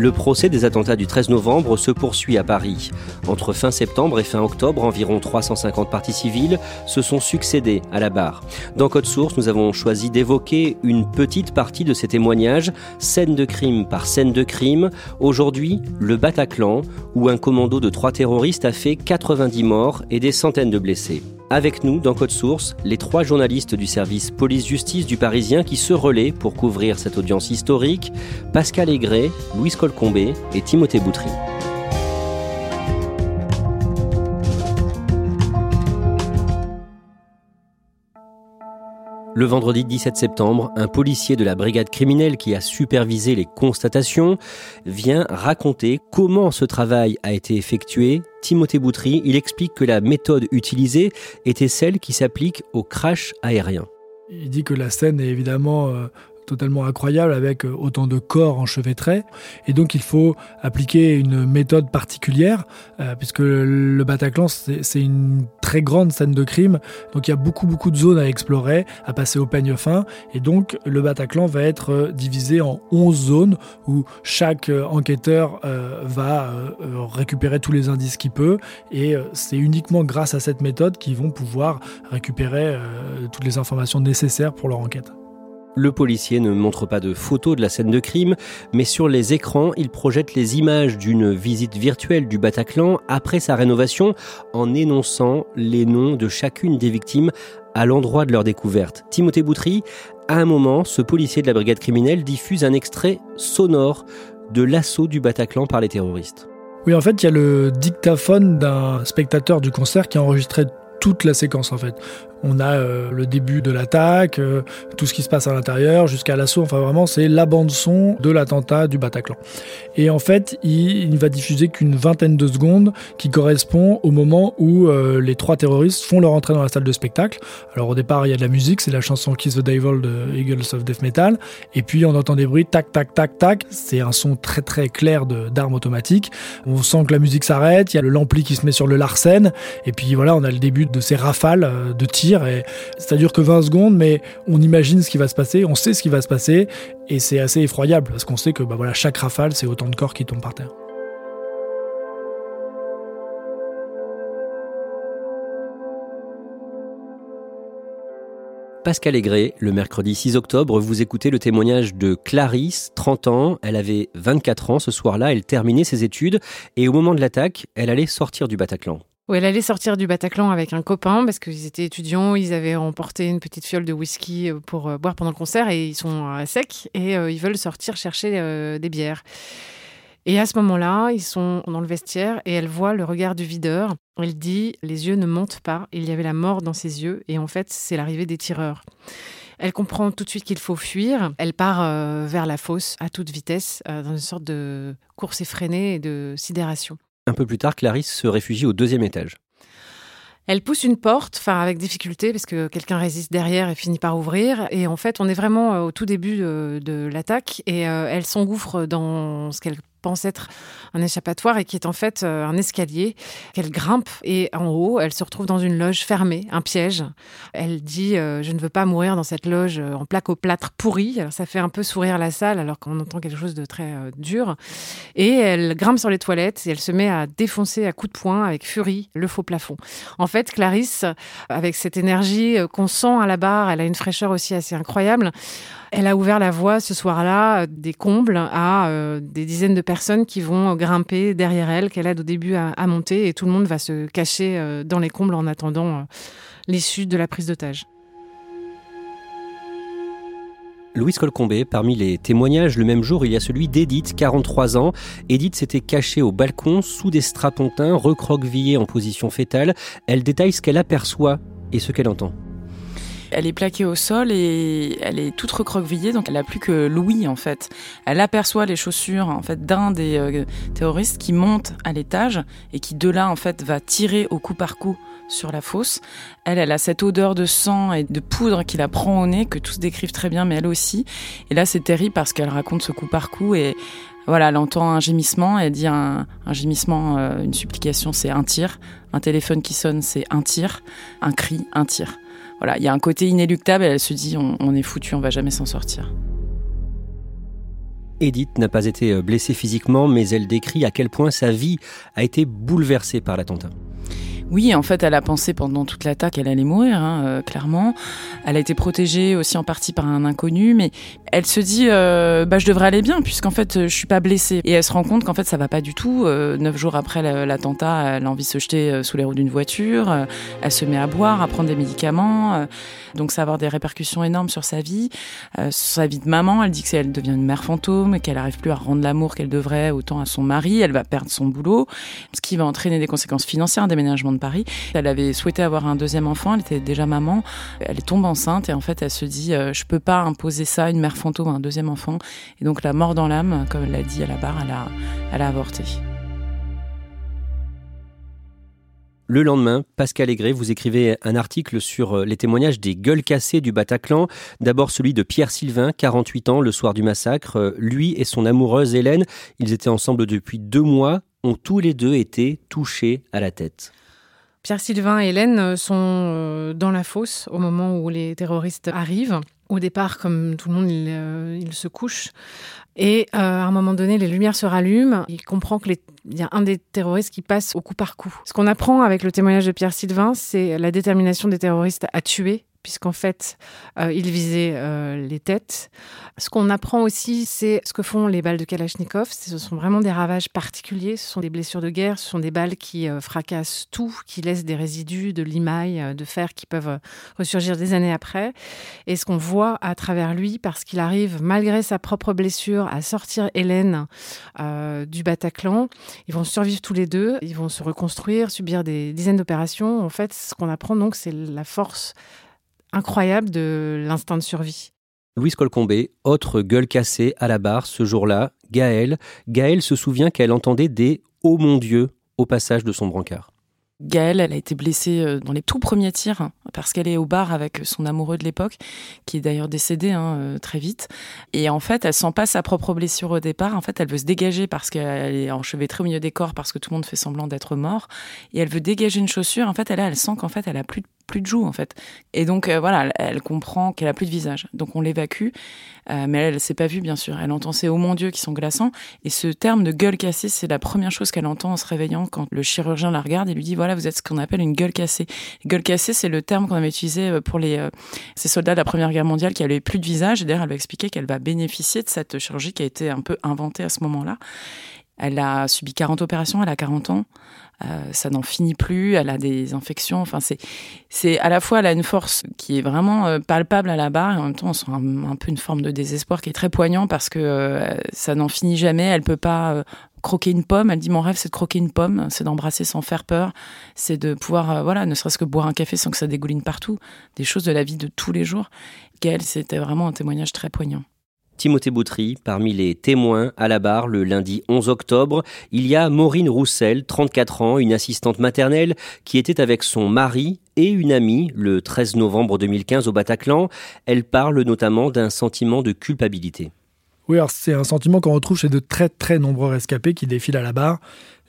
Le procès des attentats du 13 novembre se poursuit à Paris. Entre fin septembre et fin octobre, environ 350 parties civiles se sont succédées à la barre. Dans Code Source, nous avons choisi d'évoquer une petite partie de ces témoignages, scène de crime par scène de crime. Aujourd'hui, le Bataclan, où un commando de trois terroristes a fait 90 morts et des centaines de blessés. Avec nous, dans Code Source, les trois journalistes du service police-justice du Parisien qui se relaient pour couvrir cette audience historique, Pascal Aigret, Louise Colcombé et Timothée Boutry. Le vendredi 17 septembre, un policier de la brigade criminelle qui a supervisé les constatations vient raconter comment ce travail a été effectué. Timothée Boutry, il explique que la méthode utilisée était celle qui s'applique au crash aérien. Il dit que la scène est évidemment euh, totalement incroyable avec euh, autant de corps enchevêtrés. Et donc il faut appliquer une méthode particulière, euh, puisque le Bataclan, c'est une très grande scène de crime. Donc il y a beaucoup, beaucoup de zones à explorer, à passer au peigne fin. Et donc le Bataclan va être euh, divisé en 11 zones où chaque enquêteur va récupérer tous les indices qu'il peut. Et c'est uniquement grâce à cette méthode qu'ils vont pouvoir récupérer toutes les informations nécessaires pour leur enquête. Le policier ne montre pas de photos de la scène de crime, mais sur les écrans, il projette les images d'une visite virtuelle du Bataclan après sa rénovation en énonçant les noms de chacune des victimes à l'endroit de leur découverte. Timothée Boutry, à un moment, ce policier de la brigade criminelle diffuse un extrait sonore de l'assaut du Bataclan par les terroristes. Oui, en fait, il y a le dictaphone d'un spectateur du concert qui a enregistré toute la séquence en fait. On a euh, le début de l'attaque, euh, tout ce qui se passe à l'intérieur, jusqu'à l'assaut. Enfin, vraiment, c'est la bande-son de l'attentat du Bataclan. Et en fait, il, ne va diffuser qu'une vingtaine de secondes qui correspond au moment où euh, les trois terroristes font leur entrée dans la salle de spectacle. Alors, au départ, il y a de la musique, c'est la chanson Kiss the Devil de Eagles of Death Metal. Et puis, on entend des bruits tac, tac, tac, tac. C'est un son très, très clair d'armes automatiques. On sent que la musique s'arrête, il y a le l'ampli qui se met sur le Larsen. Et puis, voilà, on a le début de ces rafales de tir et ça dure que 20 secondes, mais on imagine ce qui va se passer, on sait ce qui va se passer, et c'est assez effroyable parce qu'on sait que bah voilà, chaque rafale, c'est autant de corps qui tombent par terre. Pascal Aigret, le mercredi 6 octobre, vous écoutez le témoignage de Clarisse, 30 ans. Elle avait 24 ans ce soir-là, elle terminait ses études et au moment de l'attaque, elle allait sortir du Bataclan où elle allait sortir du Bataclan avec un copain parce qu'ils étaient étudiants, ils avaient emporté une petite fiole de whisky euh, pour euh, boire pendant le concert et ils sont à sec et euh, ils veulent sortir chercher des bières. Et à ce moment-là, ils sont dans le vestiaire et elle voit le regard du videur. Elle dit Les yeux ne montent pas, il y avait la mort dans ses yeux et en fait, c'est l'arrivée des tireurs. Elle comprend tout de suite qu'il faut fuir. Elle part vers la fosse à toute vitesse, dans une sorte de course effrénée et de sidération. Un peu plus tard, Clarisse se réfugie au deuxième étage. Elle pousse une porte, enfin avec difficulté, parce que quelqu'un résiste derrière et finit par ouvrir. Et en fait, on est vraiment euh, au tout début de, l'attaque et euh, elle s'engouffre dans ce qu'elle pense être un échappatoire et qui est en fait euh, un escalier qu'elle grimpe et en haut, elle se retrouve dans une loge fermée, un piège. Elle dit euh, je ne veux pas mourir dans cette loge euh, en plaque au plâtre pourri. Alors ça fait un peu sourire la salle alors qu'on entend quelque chose de très dur. Et elle grimpe sur les toilettes et elle se met à défoncer à coups de poing avec furie le faux plafond. En fait, Clarisse, avec cette énergie qu'on sent à la barre, elle a une fraîcheur aussi assez incroyable. Elle a ouvert la voie ce soir-là des combles à des dizaines de personnes qui vont grimper derrière elle, qu'elle aide au début à, monter, et tout le monde va se cacher euh, dans les combles en attendant euh, l'issue de la prise d'otage. Louise Colcombé, parmi les témoignages, le même jour, il y a celui d'Edith, 43 ans. Edith s'était cachée au balcon sous des strapontins, recroquevillée en position fétale. Elle détaille ce qu'elle aperçoit et ce qu'elle entend. Elle est plaquée au sol et elle est toute recroquevillée, donc elle n'a plus que l'ouïe en fait. Elle aperçoit les chaussures en fait d'un des euh, terroristes qui monte à l'étage et qui de là en fait va tirer au coup par coup sur la fosse. Elle, elle a cette odeur de sang et de poudre qui la prend au nez, que tous décrivent très bien, mais elle aussi. Et là, c'est terrible parce qu'elle raconte ce coup par coup et voilà, elle entend un gémissement, elle dit un, gémissement, euh, une supplication, c'est un tir. Un téléphone qui sonne, c'est un tir. Un cri, un tir voilà, il y a un côté inéluctable. elle se dit, on, est foutu, on va jamais s'en sortir. Edith n'a pas été euh, blessée physiquement, mais elle décrit à quel point sa vie a été bouleversée par l'attentat. Oui, en fait, elle a pensé pendant toute l'attaque qu'elle allait mourir, hein, euh, clairement. Elle a été protégée aussi en partie par un inconnu, mais elle se dit, euh, bah, je devrais aller bien, puisqu'en fait, je suis pas blessée. Et elle se rend compte qu'en fait, ça va pas du tout. Euh, neuf jours après l'attentat, elle a envie de se jeter sous les roues d'une voiture. elle se met à boire, à prendre des médicaments. donc, ça va avoir des répercussions énormes sur sa vie, sur sa vie de maman. Elle dit que elle devient une mère fantôme, qu'elle arrive plus à rendre l'amour qu'elle devrait autant à son mari. Elle va perdre son boulot, ce qui va entraîner des conséquences financières, un déménagement de Paris. Elle avait souhaité avoir un deuxième enfant, elle était déjà maman, elle est tombée enceinte et en fait elle se dit euh, je peux pas imposer ça à une mère fantôme, un deuxième enfant. Et donc la mort dans l'âme, comme elle l'a dit à la barre, elle a, elle a avorté. Le lendemain, Pascal Aigret, vous écrivez un article sur euh, les témoignages des gueules cassées du Bataclan. D'abord celui de Pierre Sylvain, 48 ans, le soir du massacre. Euh, lui et son amoureuse Hélène, ils étaient ensemble depuis deux mois, ont tous les deux été touchés à la tête. Pierre Sylvain et Hélène euh, sont euh, dans la fosse au moment où les terroristes arrivent. Au départ, comme tout le monde, ils, euh, se couchent. Et à un moment donné, les lumières se rallument. Il comprend qu'il y a un des terroristes qui passe au coup par coup. Ce qu'on apprend avec le témoignage de Pierre Sylvain, c'est la détermination des terroristes à tuer puisqu'en fait, euh, il visait euh, les têtes. Ce qu'on apprend aussi, c'est ce que font les balles de Kalachnikov. Ce sont vraiment des ravages particuliers. Ce sont des blessures de guerre. Ce sont des balles qui euh, fracassent tout, qui laissent des résidus de limaille, de fer qui peuvent ressurgir des années après. Et ce qu'on voit à travers lui, parce qu'il arrive, malgré sa propre blessure, à sortir Hélène du Bataclan, ils vont survivre tous les deux. Ils vont se reconstruire, subir des dizaines d'opérations. En fait, ce qu'on apprend donc, c'est la force incroyable de l'instinct de survie. Louise Colcombé, autre gueule cassée à la barre ce jour-là, Gaëlle. Gaëlle se souvient qu'elle entendait des Oh mon Dieu au passage de son brancard. Gaëlle, elle a été blessée euh, dans les tout premiers tirs hein, parce qu'elle est au bar avec son amoureux de l'époque, qui est d'ailleurs décédé hein, euh, très vite. Et en fait, elle sent pas sa propre blessure au départ. En fait, elle veut se dégager parce qu'elle est enchevêtrée au milieu des corps parce que tout le monde fait semblant d'être mort. Et elle veut dégager une chaussure. En fait, elle, elle sent qu'en fait, elle a plus de plus de joues en fait. Et donc euh, voilà, elle, comprend qu'elle a plus de visage. Donc on l'évacue, euh, mais elle, s'est pas vue bien sûr. Elle entend ces oh mon Dieu qui sont glaçants. Et ce terme de gueule cassée, c'est la première chose qu'elle entend en se réveillant quand le chirurgien la regarde et lui dit voilà vous êtes ce qu'on appelle une gueule cassée. Gueule cassée, c'est le terme qu'on avait utilisé euh, pour les ces soldats de la Première Guerre mondiale qui avaient plus de visage. Et d'ailleurs elle va expliquer qu'elle va bénéficier de cette chirurgie qui a été un peu inventée à ce moment-là. Elle a subi 40 opérations, elle a 40 ans. Euh, ça n'en finit plus, elle a des infections. Enfin, c'est, à la fois elle a une force qui est vraiment euh, palpable à la barre et en même temps on sent un, peu une forme de désespoir qui est très poignant parce que euh, ça n'en finit jamais. Elle peut pas croquer une pomme. Elle dit mon rêve c'est de croquer une pomme, c'est d'embrasser sans faire peur, c'est de pouvoir voilà ne serait-ce que boire un café sans que ça dégouline partout, des choses de la vie de tous les jours. Gaëlle, c'était vraiment un témoignage très poignant. Timothée Boutry, parmi les témoins à la barre le lundi 11 octobre, il y a Maureen Roussel, 34 ans, une assistante maternelle, qui était avec son mari et une amie le 13 novembre 2015 au Bataclan. Elle parle notamment d'un sentiment de culpabilité. Oui, alors c'est un sentiment qu'on retrouve chez de très très nombreux rescapés qui défilent à la barre.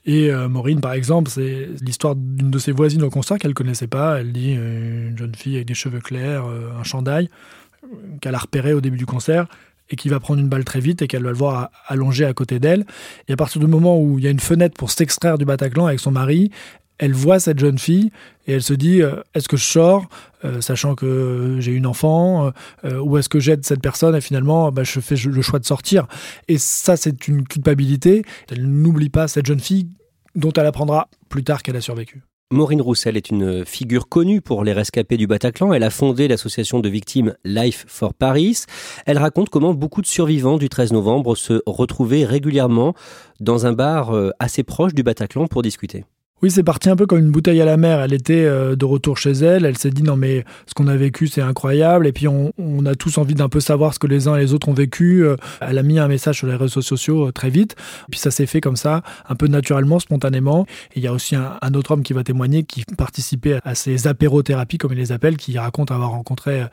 Et euh, Maureen, par exemple, c'est l'histoire d'une de ses voisines au concert qu'elle connaissait pas. Elle dit euh, une jeune fille avec des cheveux clairs, euh, un chandail, qu'elle a repéré au début du concert et qui va prendre une balle très vite et qu'elle va le voir allongé à côté d'elle. Et à partir du moment où il y a une fenêtre pour s'extraire du Bataclan avec son mari, elle voit cette jeune fille et elle se dit est-ce que je sors sachant que j'ai une enfant ou est-ce que j'aide cette personne et finalement bah, je fais le choix de sortir et ça c'est une culpabilité elle n'oublie pas cette jeune fille dont elle apprendra plus tard qu'elle a survécu. Maureen Roussel est une figure connue pour les rescapés du Bataclan. Elle a fondé l'association de victimes Life for Paris. Elle raconte comment beaucoup de survivants du 13 novembre se retrouvaient régulièrement dans un bar euh, assez proche du Bataclan pour discuter. Oui, c'est parti un peu comme une bouteille à la mer. Elle était euh, de retour chez elle. Elle s'est dit non mais ce qu'on a vécu c'est incroyable. Et puis on, a tous envie d'un peu savoir ce que les uns et les autres ont vécu. Euh, elle a mis un message sur les réseaux sociaux euh, très vite. Puis ça s'est fait comme ça, un peu naturellement, spontanément. Et il y a aussi un, autre homme qui va témoigner, qui participait à ces apérothérapies comme il les appelle, qui raconte avoir rencontré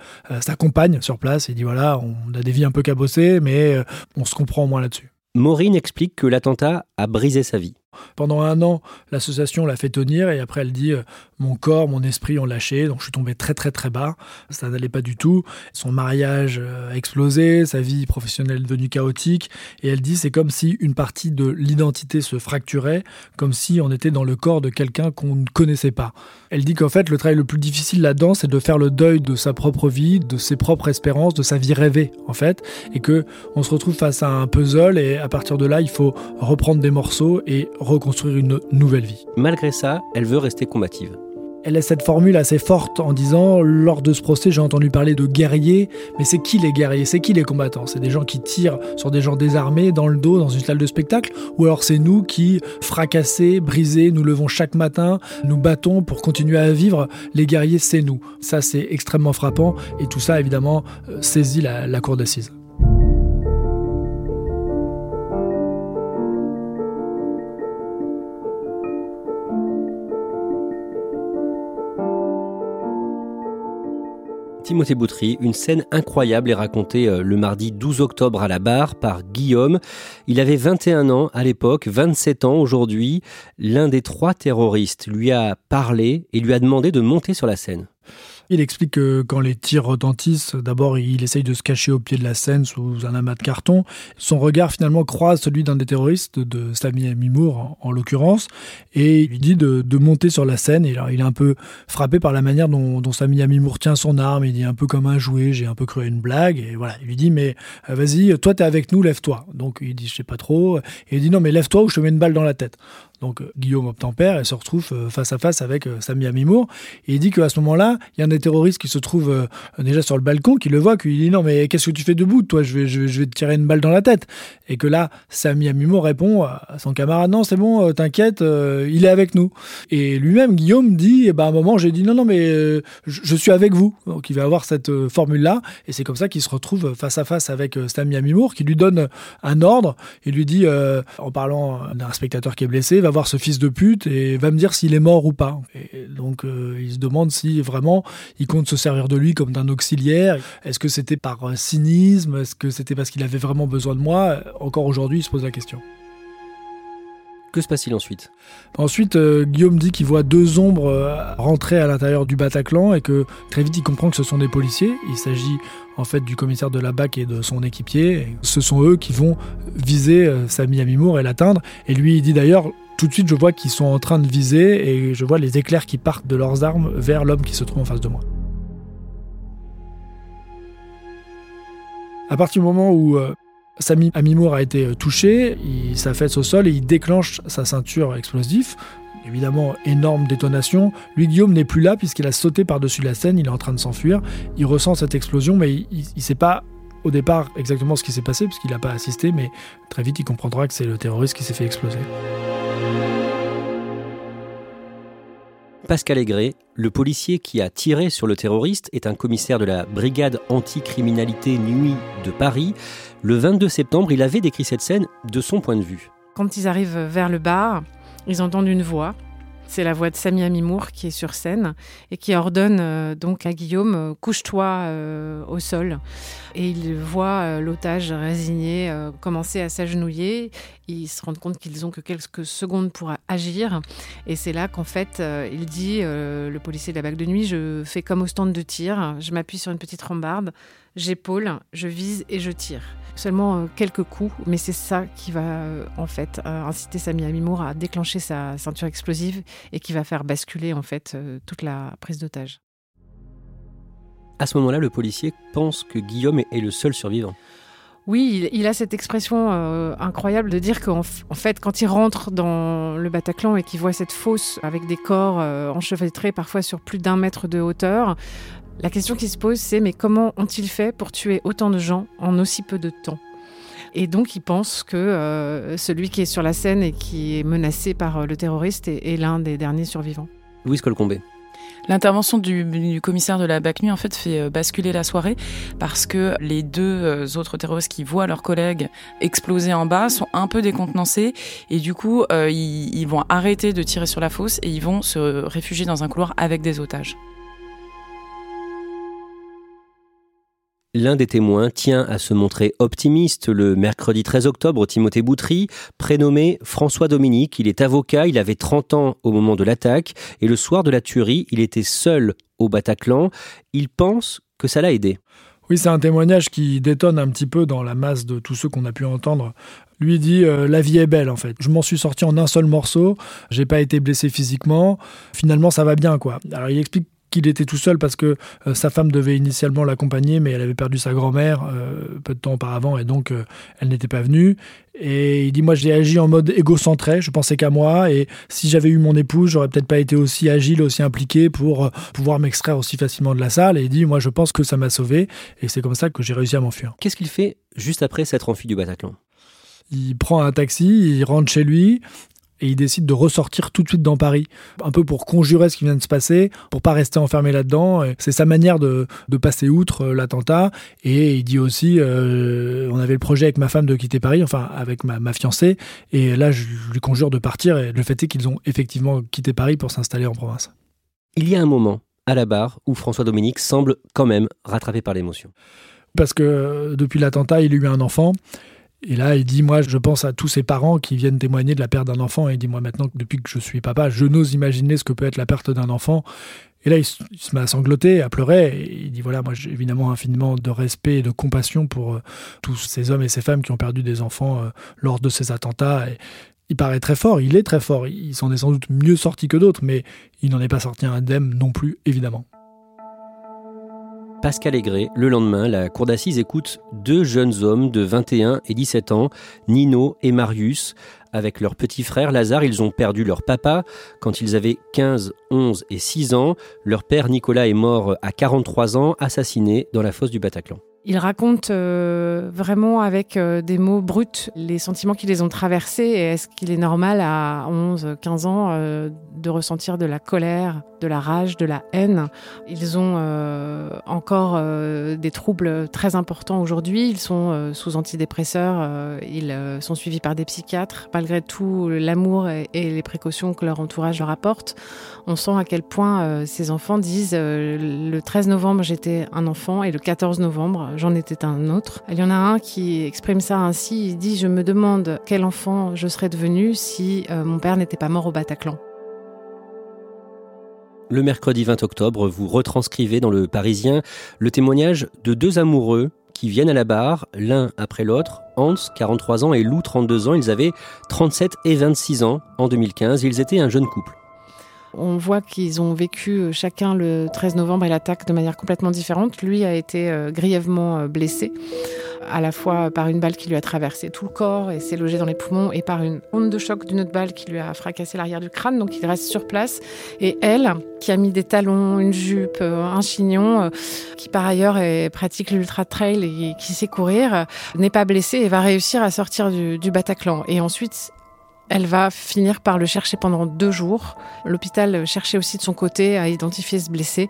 sa compagne sur place. Il dit voilà, on a des vies un peu cabossées, mais on se comprend au moins là-dessus. Maureen explique que l'attentat a brisé sa vie. Pendant un an, l'association l'a fait tenir et après elle dit euh, mon corps, mon esprit ont lâché, donc je suis tombé très très très bas. Ça n'allait pas du tout. Son mariage euh, a explosé, sa vie professionnelle est devenue chaotique et elle dit c'est comme si une partie de l'identité se fracturait, comme si on était dans le corps de quelqu'un qu'on ne connaissait pas. Elle dit qu'en fait le travail le plus difficile là-dedans c'est de faire le deuil de sa propre vie, de ses propres espérances, de sa vie rêvée en fait, et que on se retrouve face à un puzzle et à partir de là il faut reprendre des morceaux et reconstruire une nouvelle vie. Malgré ça, elle veut rester combative. Elle a cette formule assez forte en disant lors de ce procès, j'ai entendu parler de guerriers, mais c'est qui les guerriers? C'est qui les combattants? C'est des gens qui tirent sur des gens désarmés dans le dos dans une salle de spectacle? Ou alors c'est nous qui, fracassés, brisés, nous levons chaque matin, nous battons pour continuer à vivre? Les guerriers, c'est nous. Ça, c'est extrêmement frappant et tout ça, évidemment, euh, saisit la, la cour d'assises. Une scène incroyable est racontée euh, le mardi 12 octobre à la barre par Guillaume. Il avait 21 ans à l'époque, 27 ans aujourd'hui. L'un des trois terroristes lui a parlé et lui a demandé de monter sur la scène. Il explique que quand les tirs retentissent, d'abord il essaye de se cacher au pied de la scène sous un amas de carton. Son regard finalement croise celui d'un des terroristes, de Sami Amimour en, l'occurrence, et il lui dit de, monter sur la scène. Et alors, il est un peu frappé par la manière dont, dont Sami Amimour tient son arme. Il dit un peu comme un jouet, j'ai un peu cru à une blague. Et voilà, il lui dit mais euh, vas-y, toi t'es avec nous, lève-toi. Donc il dit je sais pas trop. Et il dit non mais lève-toi ou je te mets une balle dans la tête. Donc euh, Guillaume obtempère et se retrouve euh, face à face avec euh, Sami Amimour. Et il dit qu'à ce moment-là, il y a un des terroristes qui se trouve déjà sur le balcon, qui le voit, qui lui dit non mais qu'est-ce que tu fais debout Toi, je vais, je, vais te tirer une balle dans la tête. Et que là, Sami Amimour répond à son camarade non c'est bon, t'inquiète, il est avec nous. Et lui-même, Guillaume dit eh ben, à un moment j'ai dit non non mais je, suis avec vous. Donc il va avoir cette formule-là. Et c'est comme ça qu'il se retrouve face à face avec Sami Amimour qui lui donne un ordre. Il lui dit en parlant d'un spectateur qui est blessé, voir ce fils de pute et va me dire s'il est mort ou pas. Et donc euh, il se demande si vraiment il compte se servir de lui comme d'un auxiliaire. Est-ce que c'était par cynisme? Est-ce que c'était parce qu'il avait vraiment besoin de moi? Encore aujourd'hui, il se pose la question. Que se passe-t-il ensuite? Ensuite, euh, Guillaume dit qu'il voit deux ombres euh, rentrer à l'intérieur du Bataclan et que très vite il comprend que ce sont des policiers. Il s'agit en fait du commissaire de la BAC et de son équipier. Ce sont eux qui vont viser Sami Amimour et l'atteindre. Et lui, il dit d'ailleurs tout de suite, je vois qu'ils sont en train de viser et je vois les éclairs qui partent de leurs armes vers l'homme qui se trouve en face de moi. À partir du moment où euh, Amimour a été euh, touché, il s'affaisse au sol et il déclenche sa ceinture explosive. Évidemment, énorme détonation. Lui, Guillaume n'est plus là puisqu'il a sauté par-dessus la scène, il est en train de s'enfuir. Il ressent cette explosion, mais il ne sait pas au départ exactement ce qui s'est passé puisqu'il n'a pas assisté, mais très vite il comprendra que c'est le terroriste qui s'est fait exploser. Pascal Aigret, le policier qui a tiré sur le terroriste, est un commissaire de la brigade anticriminalité nuit de Paris. Le 22 septembre, il avait décrit cette scène de son point de vue. Quand ils arrivent vers le bar, ils entendent une voix C'est la voix de Samia Mimour qui est sur scène et qui ordonne euh, donc à Guillaume euh, couche-toi euh, au sol. Et il voit l'otage résigné commencer à s'agenouiller. Ils se rendent compte qu'ils ont que quelques secondes pour agir. Et c'est là qu'en fait, il dit le policier de la bague de nuit je fais comme au stand de tir, je m'appuie sur une petite rambarde, j'épaule, je vise et je tire seulement euh, quelques coups, mais c'est ça qui va euh, en fait euh, inciter Sami Amimour à déclencher sa ceinture explosive et qui va faire basculer en fait toute la prise d'otage. À ce moment-là, le policier pense que Guillaume est le seul survivant. Oui, il, a cette expression incroyable de dire qu'en en fait, quand il rentre dans le Bataclan et qu'il voit cette fosse avec des corps enchevêtrés parfois sur plus d'un mètre de hauteur, la question qui se pose, c'est mais comment ont-ils fait pour tuer autant de gens en aussi peu de temps? Et donc, il pense que euh, celui qui est sur la scène et qui est menacé par euh, le terroriste est, l'un des derniers survivants. Louise Colcombé. L'intervention du, commissaire de la BAC en fait fait euh, basculer la soirée parce que les deux autres terroristes qui voient leurs collègues exploser en bas sont un peu décontenancés et du coup ils vont arrêter de tirer sur la fosse et ils vont se réfugier dans un couloir avec des otages. L'un des témoins tient à se montrer optimiste le mercredi 13 octobre, Timothée Boutry, prénommé François Dominique. Il est avocat, il avait 30 ans au moment de l'attaque et le soir de la tuerie, il était seul au Bataclan. Il pense que ça l'a aidé. Oui, c'est un témoignage qui détonne un petit peu dans la masse de tous ceux qu'on a pu entendre. Lui dit euh, la vie est belle en fait. Je m'en suis sorti en un seul morceau. J'ai pas été blessé physiquement. Finalement, ça va bien quoi. Alors il explique qu'il était tout seul parce que euh, sa femme devait initialement l'accompagner, mais elle avait perdu sa grand-mère euh, peu de temps auparavant et donc euh, elle n'était pas venue. Et il dit moi j'ai agi en mode égocentré, je pensais qu'à moi et si j'avais eu mon épouse, j'aurais peut-être pas été aussi agile, aussi impliqué pour pouvoir m'extraire aussi facilement de la salle. Et il dit moi je pense que ça m'a sauvé et c'est comme ça que j'ai réussi à m'enfuir. Qu'est-ce qu'il fait juste après s'être enfui du Bataclan? Il prend un taxi, il rentre chez lui, et il décide de ressortir tout de suite dans Paris, un peu pour conjurer ce qui vient de se passer, pour pas rester enfermé là-dedans. C'est sa manière de, passer outre euh, l'attentat. Et il dit aussi, euh, on avait le projet avec ma femme de quitter Paris, enfin avec ma, ma fiancée, et là je lui conjure de partir. Et le fait est qu'ils ont effectivement quitté Paris pour s'installer en province. Il y a un moment à la barre où François Dominique semble quand même rattrapé par l'émotion. Parce que euh, depuis l'attentat, il a eu un enfant. Et là, il dit, moi, je pense à tous ces parents qui viennent témoigner de la perte d'un enfant. Et il dit, moi, maintenant, depuis que je suis papa, je n'ose imaginer ce que peut être la perte d'un enfant. Et là, il, se met à sangloter, à pleurer. Et il dit, voilà, moi, j'ai évidemment infiniment de respect et de compassion pour euh, tous ces hommes et ces femmes qui ont perdu des enfants euh, lors de ces attentats. Il paraît très fort, il est très fort. Il s'en est sans doute mieux sorti que d'autres, mais il n'en est pas sorti indemne non plus, évidemment. Pascal Aigret, le lendemain, la cour d'assises écoute deux jeunes hommes de 21 et 17 ans, Nino et Marius. Avec leur petit frère Lazare, ils ont perdu leur papa quand ils avaient 15, 11 et 6 ans. Leur père Nicolas est mort à 43 ans, assassiné dans la fosse du Bataclan. Il raconte euh, vraiment avec euh, des mots bruts les sentiments qui les ont traversés est-ce qu'il est normal à 11, 15 ans euh, de ressentir de la colère, de la rage, de la haine? Ils ont encore des troubles très importants aujourd'hui. Ils sont sous antidépresseurs, ils sont suivis par des psychiatres. Malgré tout l'amour et, les précautions que leur entourage leur apporte, on sent à quel point ces enfants disent le 13 novembre j'étais un enfant et le 14 novembre j'en étais un autre. Il y en a un qui exprime ça ainsi, il dit Je me demande quel enfant je serais devenu si euh, mon père n'était pas mort au Bataclan. Le mercredi 20 octobre, vous retranscrivez dans le Parisien le témoignage de deux amoureux qui viennent à la barre, l'un après l'autre. Hans, 43 ans, et Lou, 32 ans. Ils avaient 37 et 26 ans en 2015. Ils étaient un jeune couple. On voit qu'ils ont vécu euh, chacun le 13 novembre et l'attaque de manière complètement différente. Lui a été euh, grièvement euh, blessé, à la fois par une balle qui lui a traversé tout le corps et s'est logée dans les poumons, et par une onde de choc d'une autre balle qui lui a fracassé l'arrière du crâne. Donc il reste sur place. Et elle, qui a mis des talons, une jupe, un chignon, qui par ailleurs pratique l'ultra trail et qui sait courir, n'est pas blessée et va réussir à sortir du, du Bataclan. Et ensuite, elle va finir par le chercher pendant deux jours. L'hôpital cherchait aussi de son côté à identifier ce blessé.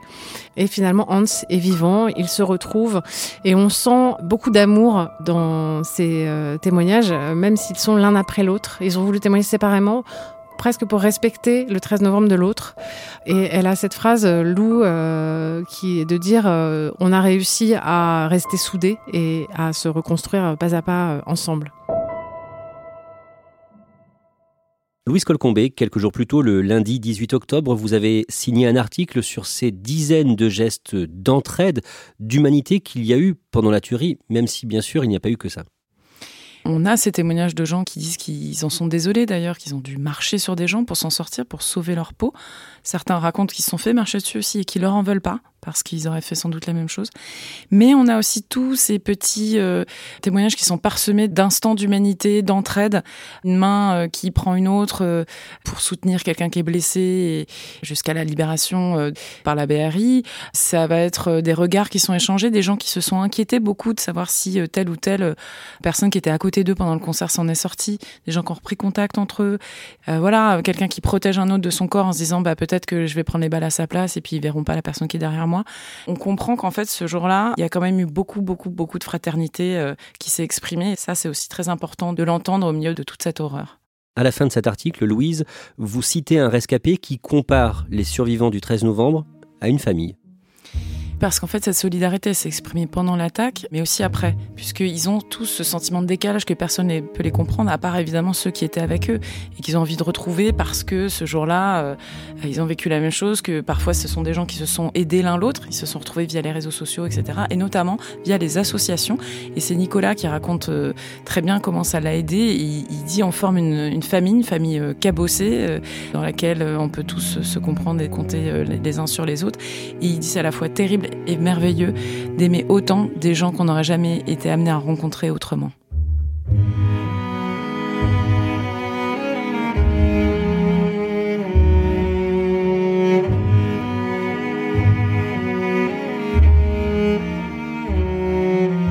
Et finalement, Hans est vivant, il se retrouve et on sent beaucoup d'amour dans ces euh, témoignages, même s'ils sont l'un après l'autre. Ils ont voulu témoigner séparément presque pour respecter le 13 novembre de l'autre. Et elle a cette phrase, Lou, qui est de dire on a réussi à rester soudés et à se reconstruire pas à pas ensemble. Louise Colcombé, quelques jours plus tôt, le lundi 18 octobre, vous avez signé un article sur ces dizaines de gestes d'entraide, d'humanité qu'il y a eu pendant la tuerie, même si bien sûr il n'y a pas eu que ça. On a ces témoignages de gens qui disent qu'ils en sont désolés d'ailleurs, qu'ils ont dû marcher sur des gens pour s'en sortir, pour sauver leur peau. Certains racontent qu'ils se sont fait marcher dessus aussi et qu'ils leur en veulent pas parce qu'ils auraient fait sans doute la même chose. Mais on a aussi tous ces petits euh, témoignages qui sont parsemés d'instants d'humanité, d'entraide, une main euh, qui prend une autre euh, pour soutenir quelqu'un qui est blessé jusqu'à la libération par la BRI. Ça va être des regards qui sont échangés, des gens qui se sont inquiétés beaucoup de savoir si telle ou telle personne qui était à côté d'eux pendant le concert s'en est sortie, des gens qui ont repris contact entre eux. voilà, quelqu'un qui protège un autre de son corps en se disant bah peut-être que je vais prendre les balles à sa place et puis ils verront pas la personne qui est derrière moi. On comprend qu'en fait, ce jour-là, il y a quand même eu beaucoup, beaucoup, beaucoup de fraternité euh, qui s'est exprimée. Et ça, c'est aussi très important de l'entendre au milieu de toute cette horreur. À la fin de cet article, Louise, vous citez un rescapé qui compare les survivants du 13 novembre à une famille. Parce qu'en fait, cette solidarité s'est exprimée pendant l'attaque, mais aussi après, puisqu'ils ont tous ce sentiment de décalage que personne ne peut les comprendre, à part évidemment ceux qui étaient avec eux, et qu'ils ont envie de retrouver parce que ce jour-là, euh, ils ont vécu la même chose, que parfois ce sont des gens qui se sont aidés l'un l'autre, ils se sont retrouvés via les réseaux sociaux, etc., et notamment via les associations. Et c'est Nicolas qui raconte euh, très bien comment ça l'a aidé. Il, dit on forme une, famille, une famille euh, cabossée, dans laquelle on peut tous se comprendre et compter les uns sur les autres. Et il dit c'est à la fois terrible et merveilleux d'aimer autant des gens qu'on n'aurait jamais été amené à rencontrer autrement.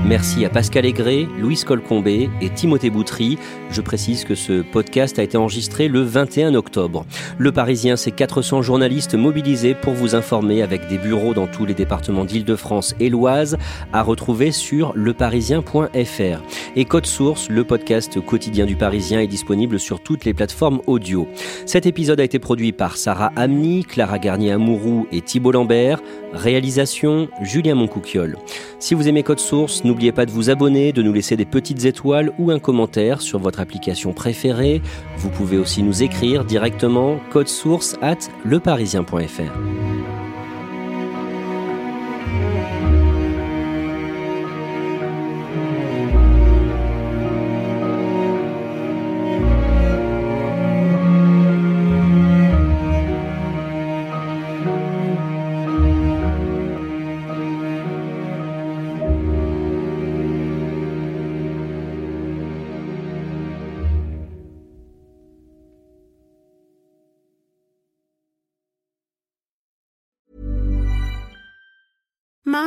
Merci à Pascal Aigret, Louise Colcombé et Timothée Boutry. Je précise que ce podcast a été enregistré le 21 octobre. Le Parisien, c'est 400 journalistes mobilisés pour vous informer avec des bureaux dans tous les départements d'Île-de-France et l'Oise à retrouver sur leparisien.fr. Et Code Source, le podcast quotidien du Parisien, est disponible sur toutes les plateformes audio. Cet épisode a été produit par Sarah Amni, Clara Garnier-Amouroux et Thibault Lambert. Réalisation, Julien Moncouquiole. Si vous aimez Code Source, n'oubliez pas de vous abonner, de nous laisser des petites étoiles ou un commentaire sur votre application préférée. Vous pouvez aussi nous écrire directement code source at leparisien.fr.